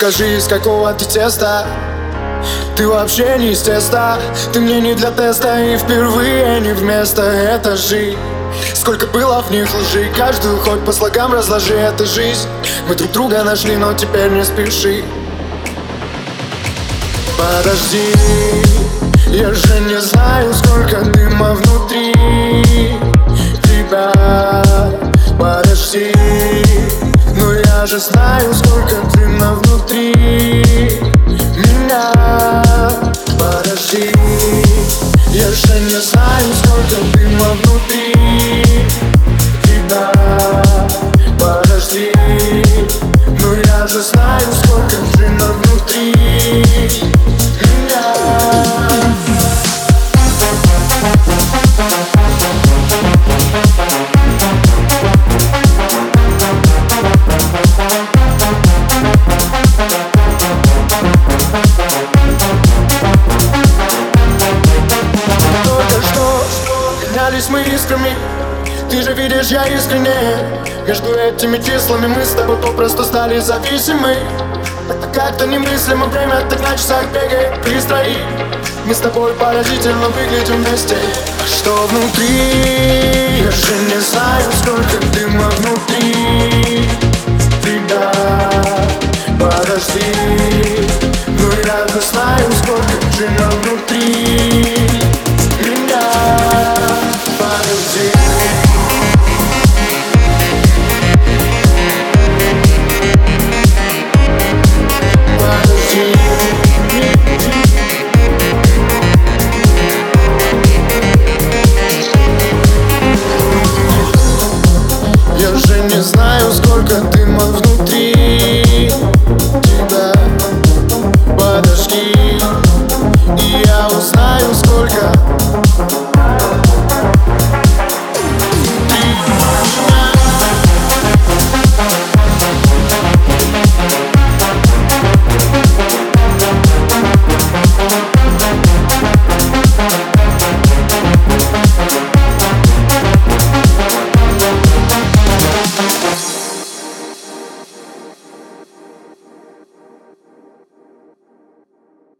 Скажи, из какого ты теста? Ты вообще не из теста. Ты мне не для теста И впервые не вместо. Это жизнь Сколько было в них лжи. Каждую хоть по слогам разложи. Это жизнь. Мы друг друга нашли, но теперь не спеши. Подожди. Я же не знаю, сколько дыма внутри Но я же знаю, сколько дыма внутри Меня. Подожди Я же не знаю, сколько дыма внутри менялись мы искрами Ты же видишь, я искренне Между этими числами мы с тобой попросту стали зависимы. Это как-то немыслимо, время так на часах бегает быстро и Мы с тобой поразительно выглядим вместе. Что внутри? Я же не знаю, сколько дыма внутри. Тебя Подожди, ну я знаю, сколько Не знаю, сколько дыма внутри тебя. Подожди, и я узнаю, сколько